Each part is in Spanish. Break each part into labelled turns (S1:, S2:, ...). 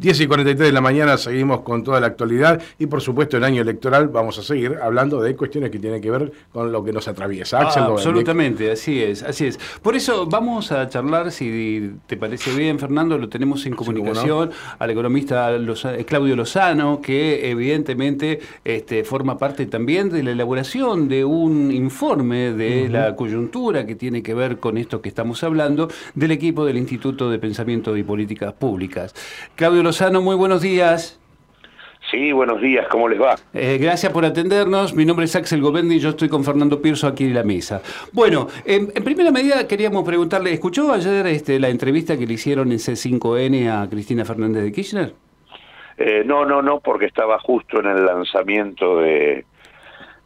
S1: 10 y 43 de la mañana seguimos con toda la actualidad y por supuesto el año electoral vamos a seguir hablando de cuestiones que tienen que ver con lo que nos atraviesa.
S2: Ah, absolutamente, así es, así es. Por eso vamos a charlar, si te parece bien, Fernando, lo tenemos en comunicación al economista eh, Claudio Lozano, que evidentemente este, forma parte también de la elaboración de un informe de la coyuntura que tiene que ver con esto que estamos hablando del equipo del Instituto de Pensamiento y Políticas Públicas. Claudio Lozano, muy buenos días.
S3: Sí, buenos días, ¿cómo les va?
S2: Eh, gracias por atendernos. Mi nombre es Axel Govendi y yo estoy con Fernando Pirso aquí en la mesa. Bueno, en, primera medida queríamos preguntarle, ¿escuchó ayer este, la entrevista que le hicieron en C5N a Cristina Fernández de Kirchner?
S3: Eh, no, no, no, porque estaba justo en el lanzamiento de,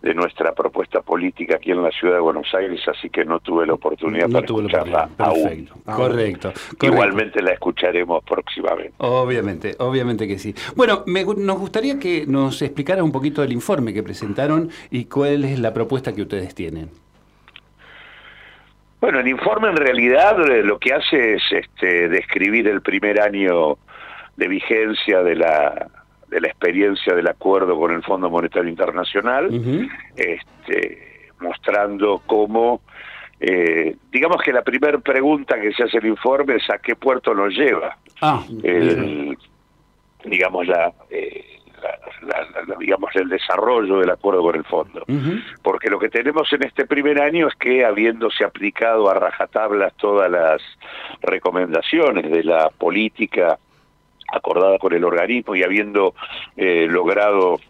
S3: de nuestra propuesta política aquí en la ciudad de Buenos Aires, así que no tuve la oportunidad de escucharla aún.
S2: Correcto,
S3: Igualmente la escucharemos próximamente.
S2: Obviamente, obviamente que sí. Bueno, nos gustaría que nos explicara un poquito el informe que presentaron y cuál es la propuesta que ustedes tienen.
S3: Bueno, el informe en realidad eh, lo que hace es este, describir el primer año de vigencia de la de la experiencia del acuerdo con el Fondo Monetario Internacional, este, mostrando cómo, eh, digamos que la primera pregunta que se hace el informe es a qué puerto nos lleva, ah, el, digamos eh, la, digamos el desarrollo del acuerdo con el fondo, porque lo que tenemos en este primer año es que habiéndose aplicado a rajatablas todas las recomendaciones de la política acordada con el organismo y habiendo eh, logrado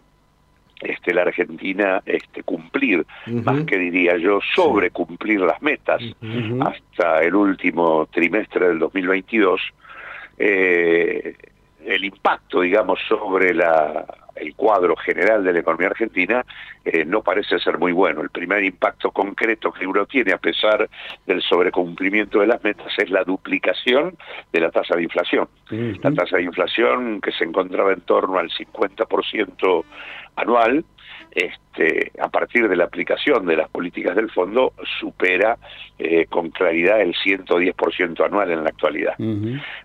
S3: este, la Argentina este, cumplir, más que diría yo, sobre cumplir las metas hasta el último trimestre del 2022, eh, el impacto, digamos, sobre la, el cuadro general de la economía argentina eh, no parece ser muy bueno. El primer impacto concreto que uno tiene a pesar del sobrecumplimiento de las metas es la duplicación de la tasa de inflación. La tasa de inflación que se encontraba en torno al 50% anual, este, a partir de la aplicación de las políticas del fondo, supera eh, con claridad el 110% anual en la actualidad.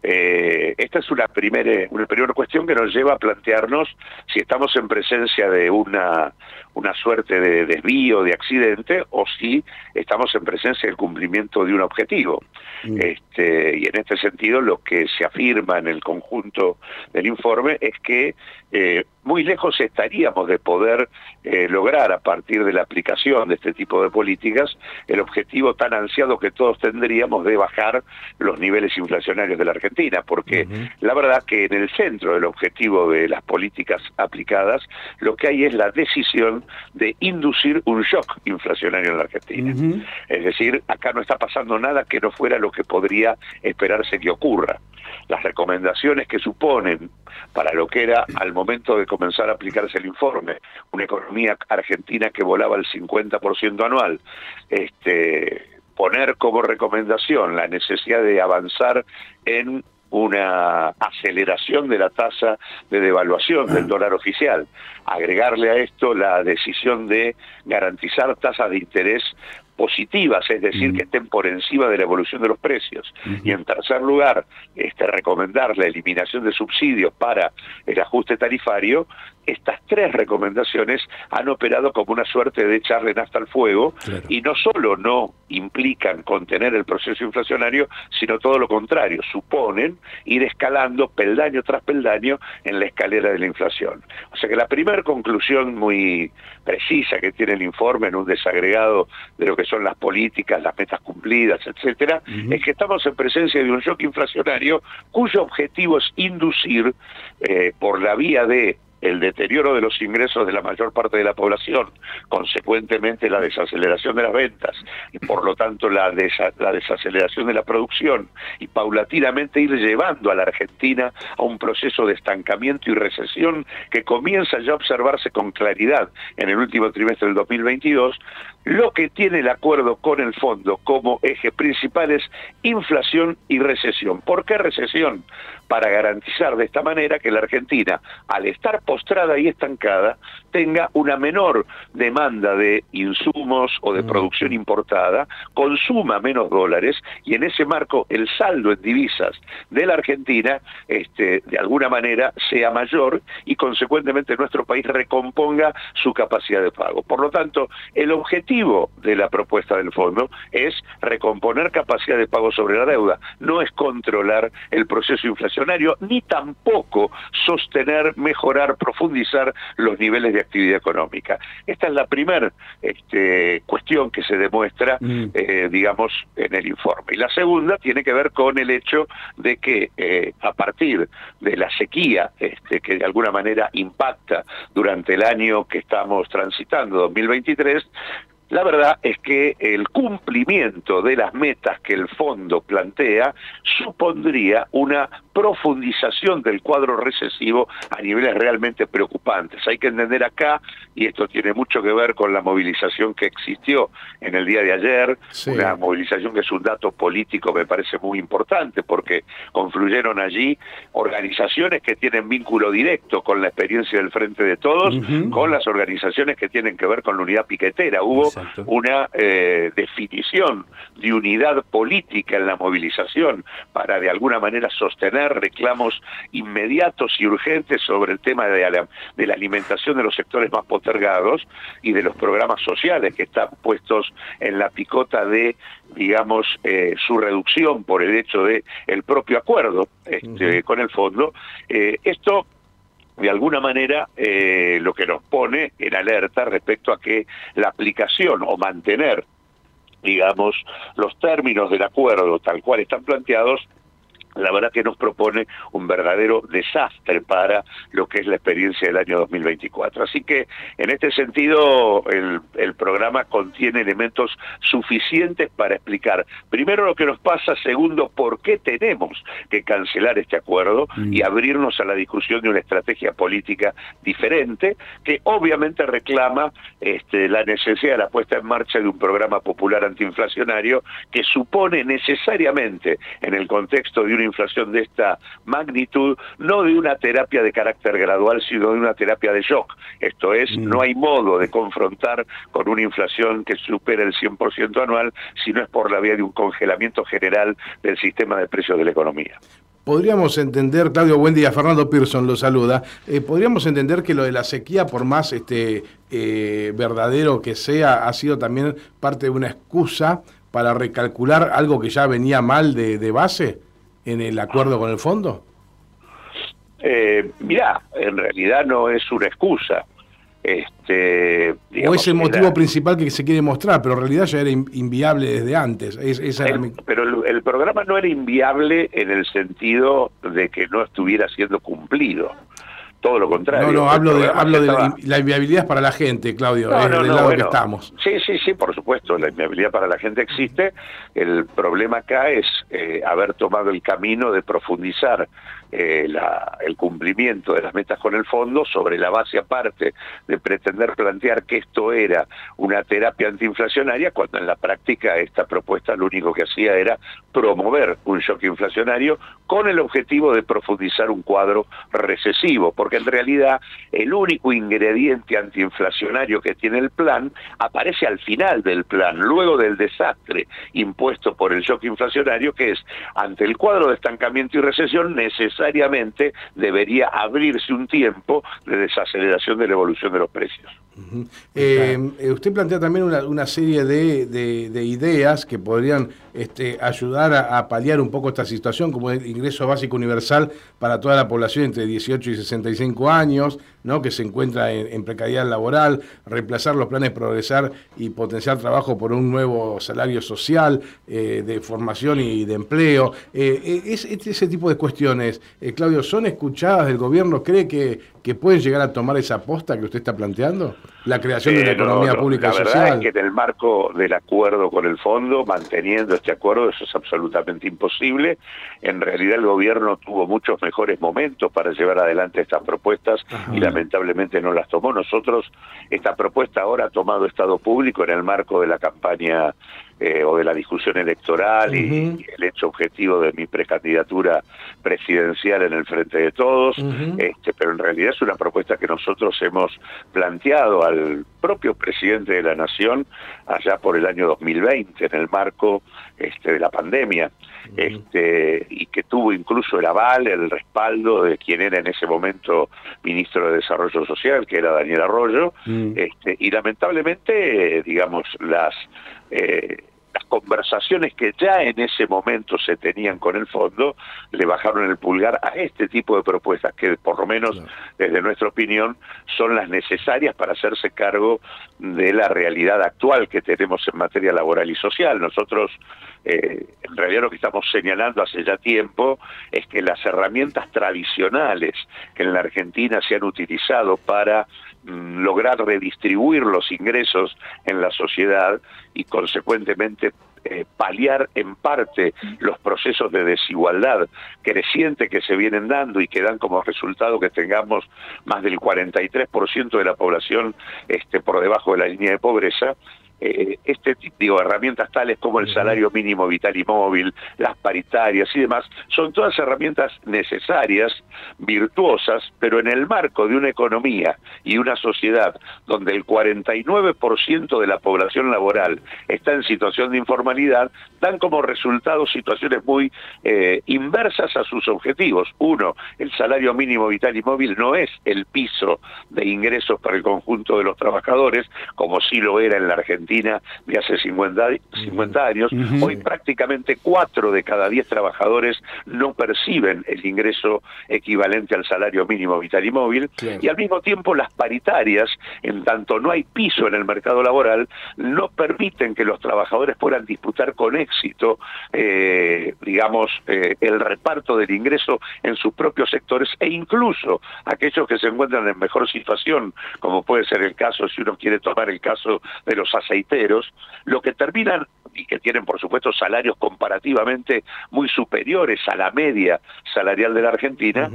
S3: Eh, esta es una primera, una primera cuestión que nos lleva a plantearnos si estamos en presencia de una, una suerte de desvío, de accidente, o si estamos en presencia del cumplimiento de un objetivo. Mm. Este, y en este sentido, lo que se afirma en el conjunto del informe es que eh, muy lejos estaríamos de poder eh, lograr a partir de la aplicación de este tipo de políticas el objetivo tan ansiado que todos tendríamos de bajar los niveles inflacionarios de la Argentina, porque la verdad que en el centro del objetivo de las políticas aplicadas lo que hay es la decisión de inducir un shock inflacionario en la Argentina. Es decir, acá no está pasando nada que no fuera lo que podría esperarse que ocurra. Las recomendaciones que suponen para lo que era al momento de comenzar a aplicarse el informe, una economía argentina que volaba el 50% anual, este, poner como recomendación la necesidad de avanzar en una aceleración de la tasa de devaluación del dólar oficial. Agregarle a esto la decisión de garantizar tasas de interés positivas, es decir, que estén por encima de la evolución de los precios. Y en tercer lugar, este, recomendar la eliminación de subsidios para el ajuste tarifario, estas tres recomendaciones han operado como una suerte de echarle nafta al fuego y no solo no implican contener el proceso inflacionario, sino todo lo contrario, suponen ir escalando peldaño tras peldaño en la escalera de la inflación. O sea que la primera conclusión muy precisa que tiene el informe en un desagregado de lo que son las políticas, las metas cumplidas, etcétera, es que estamos en presencia de un shock inflacionario cuyo objetivo es inducir eh, por la vía de el deterioro de los ingresos de la mayor parte de la población, consecuentemente la desaceleración de las ventas y por lo tanto la, desaceleración de la producción y paulatinamente ir llevando a la Argentina a un proceso de estancamiento y recesión que comienza ya a observarse con claridad en el último trimestre del 2022, lo que tiene el acuerdo con el fondo como eje principal es inflación y recesión. ¿Por qué recesión? Para garantizar de esta manera que la Argentina, al estar postrada y estancada, tenga una menor demanda de insumos o de producción importada, consuma menos dólares y en ese marco el saldo en divisas de la Argentina este, de alguna manera sea mayor y consecuentemente nuestro país recomponga su capacidad de pago. Por lo tanto, el objetivo de la propuesta del fondo es recomponer capacidad de pago sobre la deuda, no es controlar el proceso inflacionario ni tampoco sostener, mejorar, profundizar los niveles de actividad económica. Esta es la primera este, cuestión que se demuestra, mm. eh, digamos, en el informe. Y la segunda tiene que ver con el hecho de que eh, a partir de la sequía, este, que de alguna manera impacta durante el año que estamos transitando, 2023, la verdad es que el cumplimiento de las metas que el fondo plantea supondría una profundización del cuadro recesivo a niveles realmente preocupantes. Hay que entender acá, y esto tiene mucho que ver con la movilización que existió en el día de ayer, una movilización que es un dato político me parece muy importante, porque confluyeron allí organizaciones que tienen vínculo directo con la experiencia del Frente de Todos, con las organizaciones que tienen que ver con la unidad piquetera. Hubo una eh, definición de unidad política en la movilización para de alguna manera sostener reclamos inmediatos y urgentes sobre el tema de la, de la alimentación de los sectores más postergados y de los programas sociales que están puestos en la picota de digamos, eh, su reducción por el hecho de el propio acuerdo este, con el fondo. Eh, esto de alguna manera eh, lo que nos pone en alerta respecto a que la aplicación o mantener digamos, los términos del acuerdo tal cual están planteados la verdad que nos propone un verdadero desastre para lo que es la experiencia del año 2024. Así que en este sentido el, programa contiene elementos suficientes para explicar primero lo que nos pasa, segundo por qué tenemos que cancelar este acuerdo mm. y abrirnos a la discusión de una estrategia política diferente que obviamente reclama este, la necesidad de la puesta en marcha de un programa popular antiinflacionario que supone necesariamente en el contexto de una inflación de esta magnitud, no de una terapia de carácter gradual, sino de una terapia de shock. Esto es, mm. no hay modo de confrontar con una inflación que supera el 100% anual, si no es por la vía de un congelamiento general del sistema de precios de la economía
S1: podríamos entender, Claudio, buen día, Fernando Pearson lo saluda, eh, podríamos entender que lo de la sequía, por más este, eh, verdadero que sea, ha sido también parte de una excusa para recalcular algo que ya venía mal de, de base en el acuerdo con el fondo?
S3: Eh, mirá, en realidad no es una excusa. Este,
S1: o es el motivo principal que se quiere mostrar, pero en realidad ya era inviable desde antes.
S3: Pero el, programa no era inviable en el sentido de que no estuviera siendo cumplido todo lo contrario.
S1: No, no, hablo de, hablo de la, inviabilidad para la gente, Claudio, es del lado que estamos.
S3: Sí, sí, sí, por supuesto, la inviabilidad para la gente existe. El problema acá es eh, haber tomado el camino de profundizar eh, el cumplimiento de las metas con el fondo sobre la base aparte de pretender plantear que esto era una terapia antiinflacionaria, cuando en la práctica esta propuesta lo único que hacía era promover un shock inflacionario con el objetivo de profundizar un cuadro recesivo, porque en realidad el único ingrediente antiinflacionario que tiene el plan aparece al final del plan, luego del desastre impuesto por el shock inflacionario, que es ante el cuadro de estancamiento y recesión necesario necesariamente debería abrirse un tiempo de desaceleración de la evolución de los precios.
S1: Eh, eh, usted plantea también una, serie de, ideas que podrían este, ayudar a, paliar un poco esta situación, como el ingreso básico universal para toda la población entre 18 y 65 años, ¿no? que se encuentra en, precariedad laboral, reemplazar los planes progresar y potenciar trabajo por un nuevo salario social eh, de formación y de empleo. es, ese tipo de cuestiones, Claudio, ¿son escuchadas del gobierno? ¿Cree que, que pueden llegar a tomar esa aposta que usted está planteando? La creación de una economía pública
S3: la
S1: social.
S3: verdad es que en el marco del acuerdo con el fondo, manteniendo este acuerdo, eso es absolutamente imposible. En realidad el gobierno tuvo muchos mejores momentos para llevar adelante estas propuestas y lamentablemente no las tomó. Nosotros, esta propuesta ahora ha tomado Estado público en el marco de la campaña eh, o de la discusión electoral y, el hecho objetivo de mi precandidatura presidencial en el Frente de Todos, este, pero en realidad es una propuesta que nosotros hemos planteado al propio presidente de la Nación allá por el año 2020, en el marco este, de la pandemia, este, y que tuvo incluso el aval, el respaldo de quien era en ese momento ministro de Desarrollo Social, que era Daniel Arroyo, este, y lamentablemente, digamos, las... Eh, las conversaciones que ya en ese momento se tenían con el fondo le bajaron el pulgar a este tipo de propuestas que por lo menos desde nuestra opinión son las necesarias para hacerse cargo de la realidad actual que tenemos en materia laboral y social. Nosotros eh, en realidad lo que estamos señalando hace ya tiempo es que las herramientas tradicionales que en la Argentina se han utilizado para lograr redistribuir los ingresos en la sociedad y consecuentemente eh, paliar en parte los procesos de desigualdad creciente que se vienen dando y que dan como resultado que tengamos más del 43% de la población este, por debajo de la línea de pobreza, eh, este de herramientas tales como el salario mínimo vital y móvil, las paritarias y demás, son todas herramientas necesarias, virtuosas, pero en el marco de una economía y una sociedad donde el 49% de la población laboral está en situación de informalidad, dan como resultado situaciones muy eh, inversas a sus objetivos. Uno, el salario mínimo vital y móvil no es el piso de ingresos para el conjunto de los trabajadores, como sí lo era en la Argentina de hace 50, 50 años, hoy prácticamente 4 de cada 10 trabajadores no perciben el ingreso equivalente al salario mínimo vital y móvil, y al mismo tiempo las paritarias, en tanto no hay piso en el mercado laboral, no permiten que los trabajadores puedan disputar con éxito, eh, digamos, eh, el reparto del ingreso en sus propios sectores e incluso aquellos que se encuentran en mejor situación, como puede ser el caso, si uno quiere tomar el caso de los aceites, lo que terminan y que tienen por supuesto salarios comparativamente muy superiores a la media salarial de la Argentina,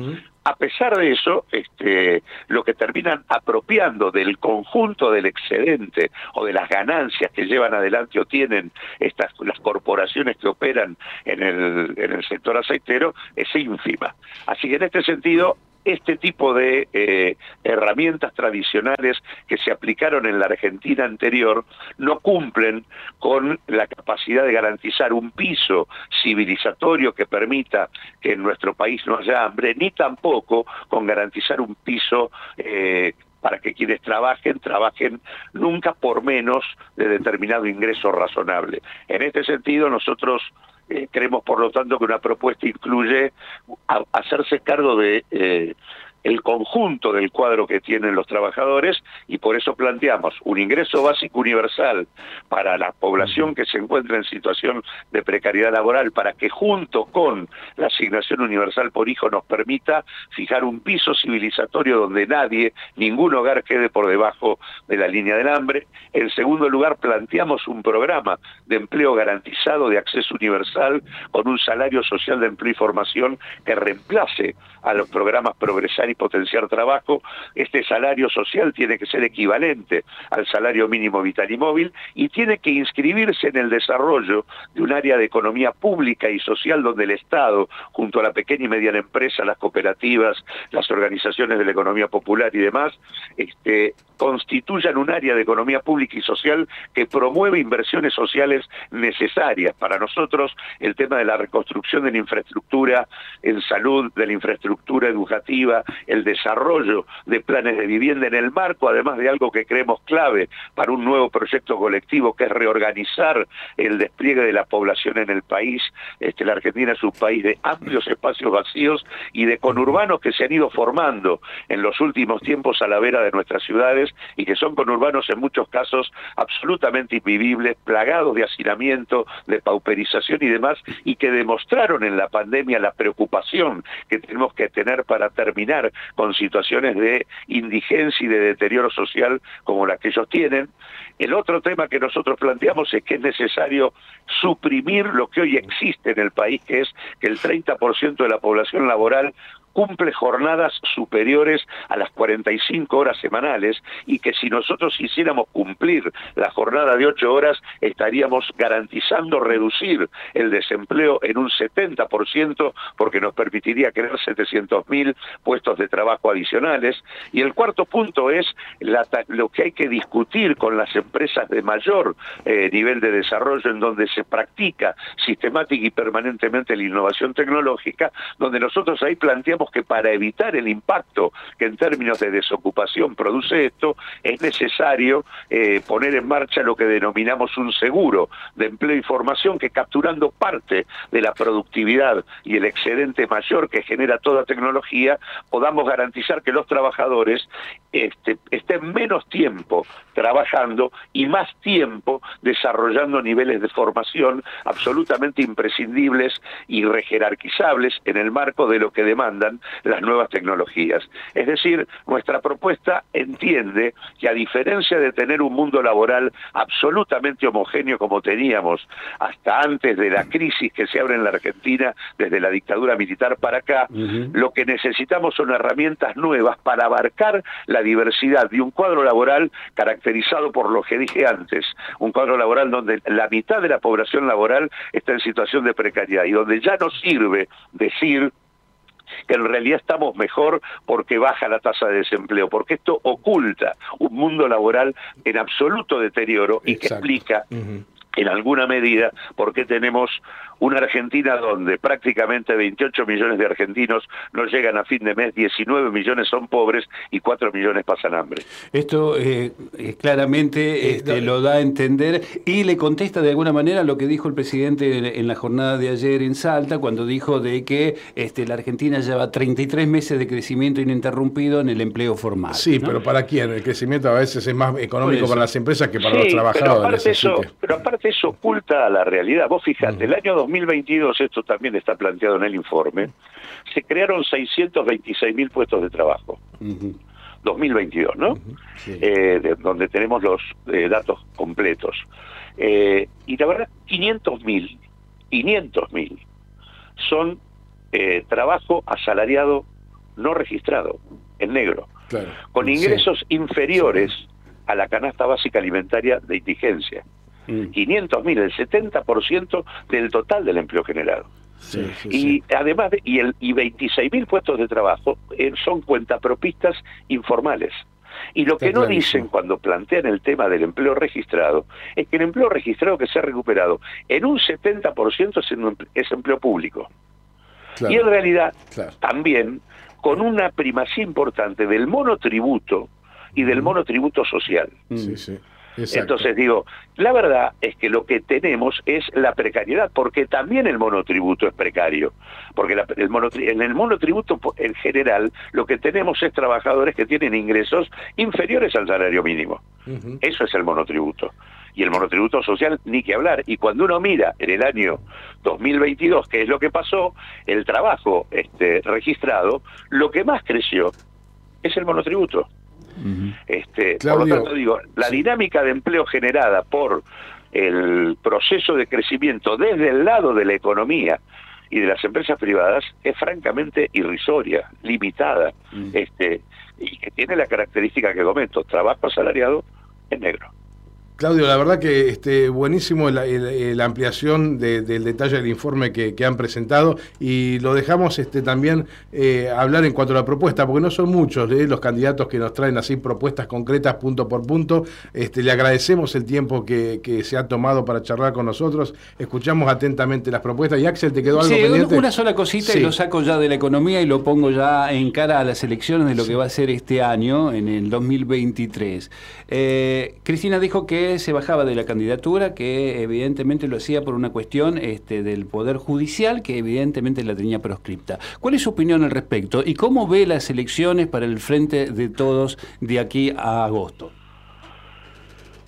S3: a pesar de eso, este, lo que terminan apropiando del conjunto del excedente o de las ganancias que llevan adelante o tienen estas las corporaciones que operan en el, en el sector aceitero es ínfima. Así que en este sentido este tipo de eh, herramientas tradicionales que se aplicaron en la Argentina anterior no cumplen con la capacidad de garantizar un piso civilizatorio que permita que en nuestro país no haya hambre, ni tampoco con garantizar un piso eh, para que quienes trabajen, trabajen nunca por menos de determinado ingreso razonable. En este sentido, nosotros eh, creemos, por lo tanto, que una propuesta incluye hacerse cargo de eh, el conjunto del cuadro que tienen los trabajadores y por eso planteamos un ingreso básico universal para la población que se encuentra en situación de precariedad laboral para que junto con la asignación universal por hijo nos permita fijar un piso civilizatorio donde nadie, ningún hogar quede por debajo de la línea del hambre. En segundo lugar, planteamos un programa de empleo garantizado de acceso universal con un salario social de empleo y formación que reemplace a los programas progresar y potenciar trabajo, este salario social tiene que ser equivalente al salario mínimo vital y móvil y tiene que inscribirse en el desarrollo de un área de economía pública y social donde el Estado, junto a la pequeña y mediana empresa, las cooperativas, las organizaciones de la economía popular y demás, este, constituyan un área de economía pública y social que promueve inversiones sociales necesarias. Para nosotros, el tema de la reconstrucción de la infraestructura en salud, de la infraestructura educativa, el desarrollo de planes de vivienda en el marco, además de algo que creemos clave para un nuevo proyecto colectivo, que es reorganizar el despliegue de la población en el país. Este, la Argentina es un país de amplios espacios vacíos y de conurbanos que se han ido formando en los últimos tiempos a la vera de nuestras ciudades y que son conurbanos en muchos casos absolutamente invivibles, plagados de hacinamiento, de pauperización y demás, y que demostraron en la pandemia la preocupación que tenemos que tener para terminar con situaciones de indigencia y de deterioro social como la que ellos tienen. El otro tema que nosotros planteamos es que es necesario suprimir lo que hoy existe en el país, que es que el 30% de la población laboral cumple jornadas superiores a las 45 horas semanales y que si nosotros hiciéramos cumplir la jornada de 8 horas estaríamos garantizando reducir el desempleo en un 70% porque nos permitiría crear 700.000 puestos de trabajo adicionales. Y el cuarto punto es lo que hay que discutir con las empresas de mayor eh, nivel de desarrollo en donde se practica sistemática y permanentemente la innovación tecnológica, donde nosotros ahí planteamos que para evitar el impacto que en términos de desocupación produce esto, es necesario eh, poner en marcha lo que denominamos un seguro de empleo y formación que capturando parte de la productividad y el excedente mayor que genera toda tecnología, podamos garantizar que los trabajadores este, estén menos tiempo trabajando y más tiempo desarrollando niveles de formación absolutamente imprescindibles y rejerarquizables en el marco de lo que demandan las nuevas tecnologías. Es decir, nuestra propuesta entiende que a diferencia de tener un mundo laboral absolutamente homogéneo como teníamos hasta antes de la crisis que se abre en la Argentina desde la dictadura militar para acá, lo que necesitamos son herramientas nuevas para abarcar la diversidad de un cuadro laboral caracterizado por lo que dije antes, un cuadro laboral donde la mitad de la población laboral está en situación de precariedad y donde ya no sirve decir que en realidad estamos mejor porque baja la tasa de desempleo, porque esto oculta un mundo laboral en absoluto deterioro y que explica en alguna medida por qué tenemos una Argentina donde prácticamente 28 millones de argentinos no llegan a fin de mes, 19 millones son pobres y 4 millones pasan hambre.
S2: Esto eh, claramente este, lo da a entender y le contesta de alguna manera lo que dijo el presidente en la jornada de ayer en Salta, cuando dijo de que este, la Argentina lleva 33 meses de crecimiento ininterrumpido en el empleo formal.
S1: Sí, pero ¿para quién? El crecimiento a veces es más económico para las empresas que para los trabajadores.
S3: Pero aparte, eso, oculta la realidad. Vos fijate, el año 2022, esto también está planteado en el informe, se crearon 626 mil puestos de trabajo. 2022, ¿no? Eh, donde tenemos los eh, datos completos. Eh, y la verdad, 500 mil, 500 mil son trabajo asalariado no registrado, en negro, con ingresos inferiores a la canasta básica alimentaria de indigencia. 500 mil, el 70% del total del empleo generado. y además de, y, el, y 26 mil puestos de trabajo eh, son cuentapropistas informales. Y lo que no dicen cuando plantean el tema del empleo registrado es que el empleo registrado que se ha recuperado en un 70% es, es empleo público. Y en realidad también con una primacía importante del monotributo y del monotributo social. Sí, sí. Entonces digo, la verdad es que lo que tenemos es la precariedad, porque también el monotributo es precario, porque el en el monotributo en general lo que tenemos es trabajadores que tienen ingresos inferiores al salario mínimo. Eso es el monotributo. Y el monotributo social, ni que hablar. Y cuando uno mira en el año 2022, qué es lo que pasó, el trabajo este, registrado, lo que más creció es el monotributo este, por lo tanto, digo, la dinámica de empleo generada por el proceso de crecimiento desde el lado de la economía y de las empresas privadas es francamente irrisoria, limitada, este, y que tiene la característica que comento, trabajo asalariado en negro.
S1: Claudio, la verdad que este, buenísimo la, ampliación del detalle del informe que, han presentado y lo dejamos este, también eh, hablar en cuanto a la propuesta, porque no son muchos eh, los candidatos que nos traen así propuestas concretas punto por punto. Este, le agradecemos el tiempo que, se ha tomado para charlar con nosotros, escuchamos atentamente las propuestas y Axel, ¿te quedó algo pendiente?
S2: Una sola cosita y lo saco ya de la economía y lo pongo ya en cara a las elecciones de lo que va a ser este año, en el 2023. Eh, Cristina dijo que se bajaba de la candidatura, que evidentemente lo hacía por una cuestión este, del Poder Judicial, que evidentemente la tenía proscripta. ¿Cuál es su opinión al respecto y cómo ve las elecciones para el frente de todos de aquí a agosto?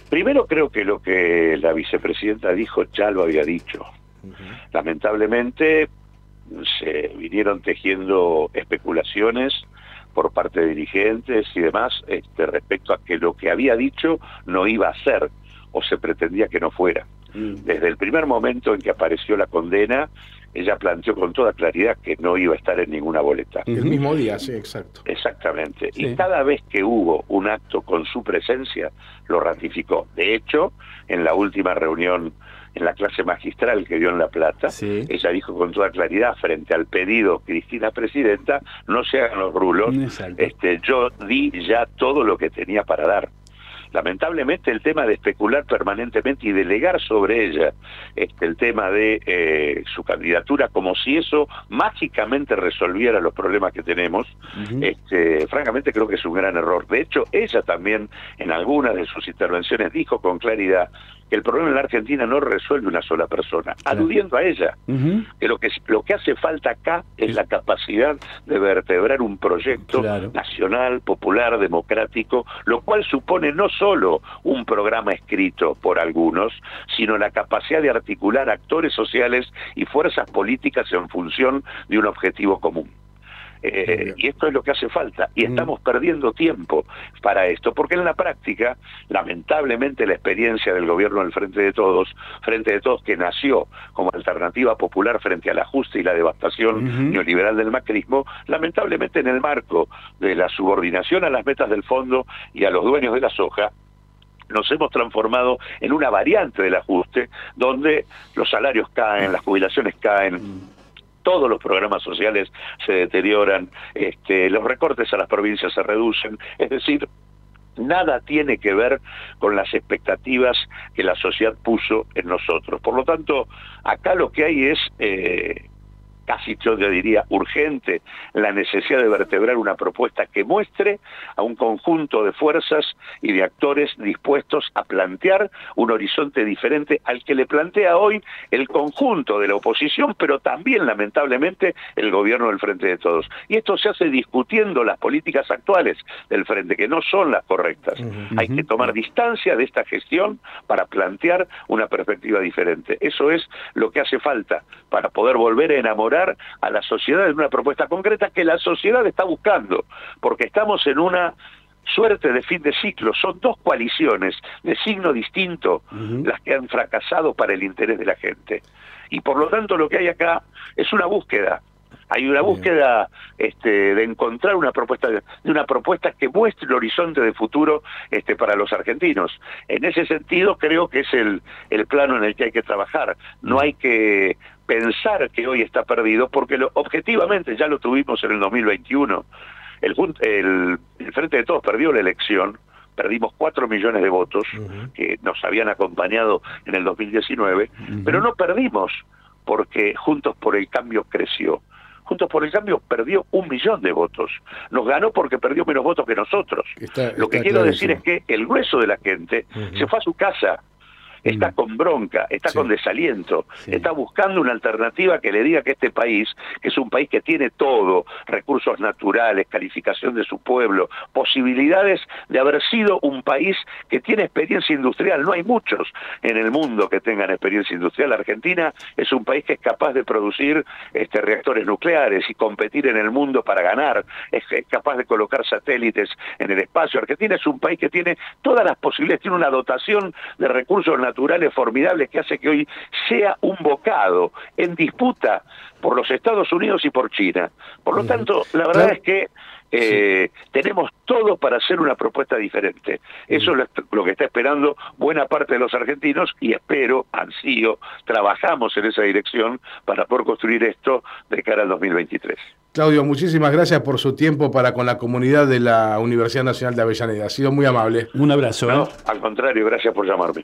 S3: Primero creo que lo que la vicepresidenta dijo ya lo había dicho. Lamentablemente se vinieron tejiendo especulaciones por parte de dirigentes y demás este, respecto a que lo que había dicho no iba a ser o se pretendía que no fuera. Mm. Desde el primer momento en que apareció la condena, ella planteó con toda claridad que no iba a estar en ninguna boleta.
S1: El mismo día, sí, exacto.
S3: Exactamente. Y cada vez que hubo un acto con su presencia, lo ratificó. De hecho, en la última reunión en la clase magistral que dio en La Plata, ella dijo con toda claridad frente al pedido Cristina Presidenta, no se hagan los rulos, este, yo di ya todo lo que tenía para dar lamentablemente el tema de especular permanentemente y delegar sobre ella este, el tema de eh, su candidatura como si eso mágicamente resolviera los problemas que tenemos, este, francamente creo que es un gran error. De hecho, ella también en algunas de sus intervenciones dijo con claridad que el problema en la Argentina no resuelve una sola persona, aludiendo a ella, que, lo que lo que hace falta acá es la capacidad de vertebrar un proyecto nacional, popular, democrático, lo cual supone no solo un programa escrito por algunos, sino la capacidad de articular actores sociales y fuerzas políticas en función de un objetivo común. Eh, y esto es lo que hace falta. Y mm. estamos perdiendo tiempo para esto, porque en la práctica, lamentablemente, la experiencia del gobierno del Frente de Todos, Frente de Todos que nació como alternativa popular frente al ajuste y la devastación neoliberal del macrismo, lamentablemente en el marco de la subordinación a las metas del fondo y a los dueños de la soja, nos hemos transformado en una variante del ajuste donde los salarios caen, las jubilaciones caen, mm todos los programas sociales se deterioran, este, los recortes a las provincias se reducen, es decir, nada tiene que ver con las expectativas que la sociedad puso en nosotros. Por lo tanto, acá lo que hay es eh, casi yo diría urgente, la necesidad de vertebrar una propuesta que muestre a un conjunto de fuerzas y de actores dispuestos a plantear un horizonte diferente al que le plantea hoy el conjunto de la oposición, pero también lamentablemente el gobierno del Frente de Todos. Y esto se hace discutiendo las políticas actuales del Frente, que no son las correctas. Hay que tomar distancia de esta gestión para plantear una perspectiva diferente. Eso es lo que hace falta para poder volver a enamorar a la sociedad en una propuesta concreta que la sociedad está buscando, porque estamos en una suerte de fin de ciclo. Son dos coaliciones de signo distinto las que han fracasado para el interés de la gente. Y por lo tanto lo que hay acá es una búsqueda. Hay una búsqueda este, de encontrar una propuesta de una propuesta que muestre el horizonte de futuro este, para los argentinos. En ese sentido creo que es el, el plano en el que hay que trabajar. No hay que pensar que hoy está perdido, porque lo, objetivamente ya lo tuvimos en el 2021. El, el, el Frente de Todos perdió la elección, perdimos cuatro millones de votos que nos habían acompañado en el 2019, pero no perdimos porque Juntos por el Cambio creció. Juntos por el Cambio perdió un millón de votos. Nos ganó porque perdió menos votos que nosotros. Lo que quiero decir es que el grueso de la gente se fue a su casa está mm. con bronca, está con desaliento, está buscando una alternativa que le diga que este país, que es un país que tiene todo, recursos naturales, calificación de su pueblo, posibilidades de haber sido un país que tiene experiencia industrial. No hay muchos en el mundo que tengan experiencia industrial. Argentina es un país que es capaz de producir este, reactores nucleares y competir en el mundo para ganar, es, es capaz de colocar satélites en el espacio. Argentina es un país que tiene todas las posibilidades, tiene una dotación de recursos naturales naturales formidables que hace que hoy sea un bocado en disputa por los Estados Unidos y por China. Por lo tanto, la verdad es que eh, tenemos todo para hacer una propuesta diferente. Eso es lo que está esperando buena parte de los argentinos y espero, ansío, trabajamos en esa dirección para poder construir esto de cara al 2023.
S1: Claudio, muchísimas gracias por su tiempo para con la comunidad de la Universidad Nacional de Avellaneda. Ha sido muy amable.
S2: Un abrazo.
S3: ¿eh? al contrario, gracias por llamarme.